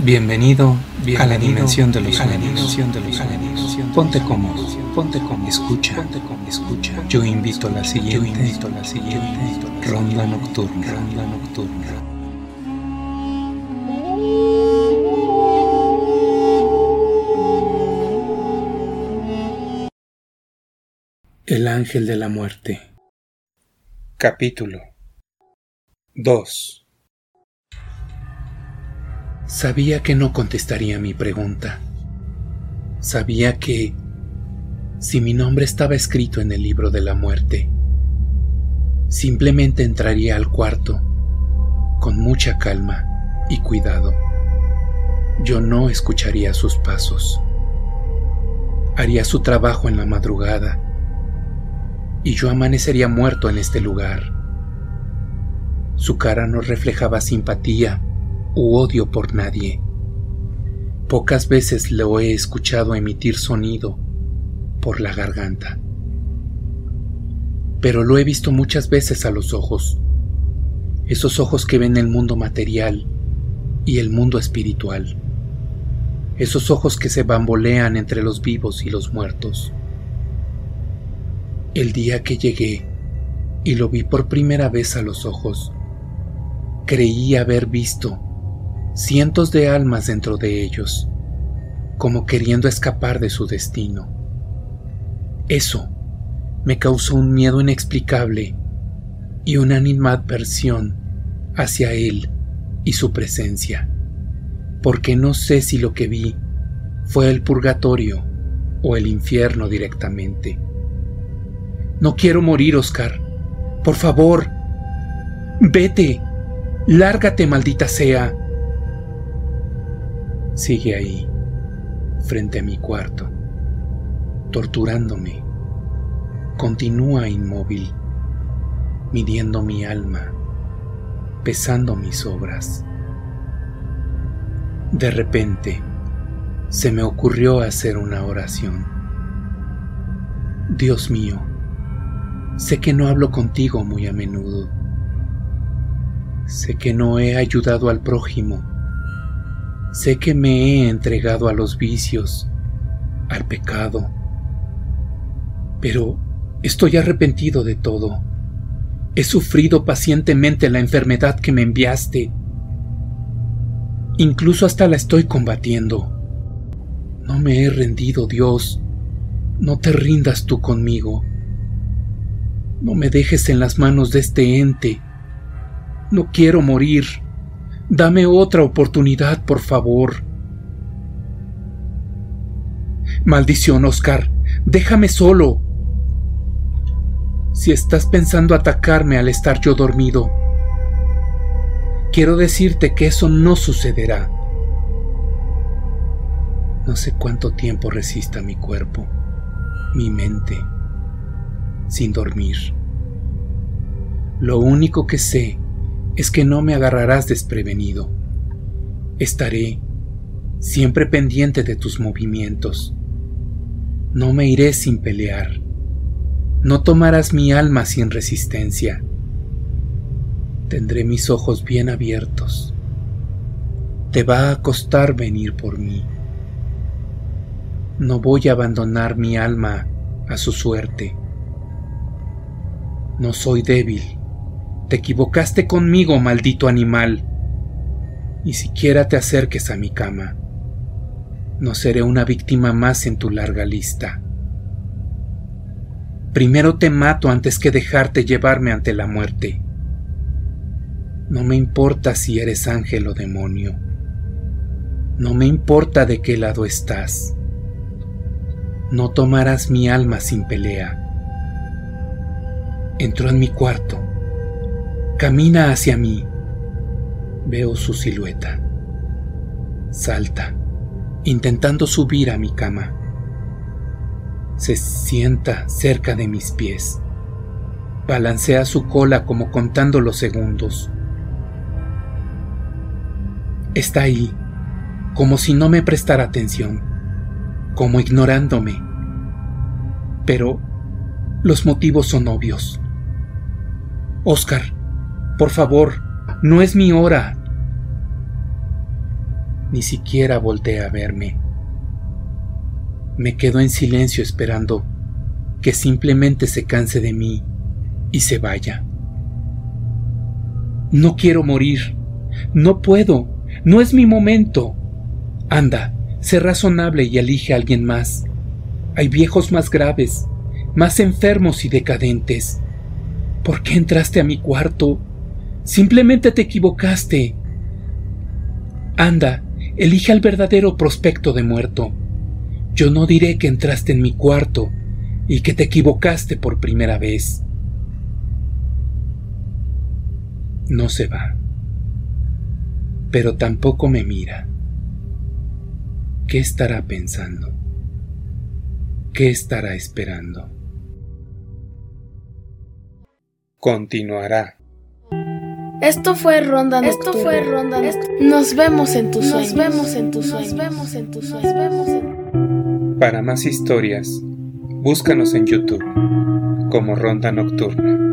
Bienvenido, a la dimensión de los sueños. Ponte cómodo, ponte cómodo, escucha, ponte cómodo, escucha. Yo invito a la siguiente, yo invito a la siguiente. Ronda nocturna, ronda nocturna. El ángel de la muerte. Capítulo 2 Sabía que no contestaría mi pregunta. Sabía que, si mi nombre estaba escrito en el libro de la muerte, simplemente entraría al cuarto con mucha calma y cuidado. Yo no escucharía sus pasos. Haría su trabajo en la madrugada y yo amanecería muerto en este lugar. Su cara no reflejaba simpatía u odio por nadie. Pocas veces lo he escuchado emitir sonido por la garganta. Pero lo he visto muchas veces a los ojos, esos ojos que ven el mundo material y el mundo espiritual, esos ojos que se bambolean entre los vivos y los muertos. El día que llegué y lo vi por primera vez a los ojos, creí haber visto cientos de almas dentro de ellos, como queriendo escapar de su destino. Eso me causó un miedo inexplicable y una animadversión hacia él y su presencia, porque no sé si lo que vi fue el purgatorio o el infierno directamente. No quiero morir, Oscar. Por favor, vete. Lárgate, maldita sea sigue ahí, frente a mi cuarto, torturándome. Continúa inmóvil, midiendo mi alma, pesando mis obras. De repente, se me ocurrió hacer una oración. Dios mío, sé que no hablo contigo muy a menudo. Sé que no he ayudado al prójimo Sé que me he entregado a los vicios, al pecado, pero estoy arrepentido de todo. He sufrido pacientemente la enfermedad que me enviaste. Incluso hasta la estoy combatiendo. No me he rendido, Dios. No te rindas tú conmigo. No me dejes en las manos de este ente. No quiero morir. Dame otra oportunidad, por favor. Maldición, Oscar. Déjame solo. Si estás pensando atacarme al estar yo dormido, quiero decirte que eso no sucederá. No sé cuánto tiempo resista mi cuerpo, mi mente, sin dormir. Lo único que sé es que no me agarrarás desprevenido. Estaré siempre pendiente de tus movimientos. No me iré sin pelear. No tomarás mi alma sin resistencia. Tendré mis ojos bien abiertos. Te va a costar venir por mí. No voy a abandonar mi alma a su suerte. No soy débil te equivocaste conmigo, maldito animal. Ni siquiera te acerques a mi cama. No seré una víctima más en tu larga lista. Primero te mato antes que dejarte llevarme ante la muerte. No me importa si eres ángel o demonio. No me importa de qué lado estás. No tomarás mi alma sin pelea. Entró en mi cuarto Camina hacia mí. Veo su silueta. Salta, intentando subir a mi cama. Se sienta cerca de mis pies. Balancea su cola como contando los segundos. Está ahí, como si no me prestara atención, como ignorándome. Pero los motivos son obvios. Oscar, por favor, no es mi hora. ni siquiera voltea a verme. Me quedo en silencio esperando que simplemente se canse de mí y se vaya. No quiero morir. No puedo. No es mi momento. Anda, sé razonable y elige a alguien más. Hay viejos más graves, más enfermos y decadentes. ¿Por qué entraste a mi cuarto? Simplemente te equivocaste. Anda, elige al verdadero prospecto de muerto. Yo no diré que entraste en mi cuarto y que te equivocaste por primera vez. No se va, pero tampoco me mira. ¿Qué estará pensando? ¿Qué estará esperando? Continuará. Esto fue Ronda Esto fue Ronda Nos vemos en tus sueños. Nos vemos en tus sueños. Nos vemos en tus sueños. Nos vemos en... Para más historias, búscanos en YouTube como Ronda Nocturna.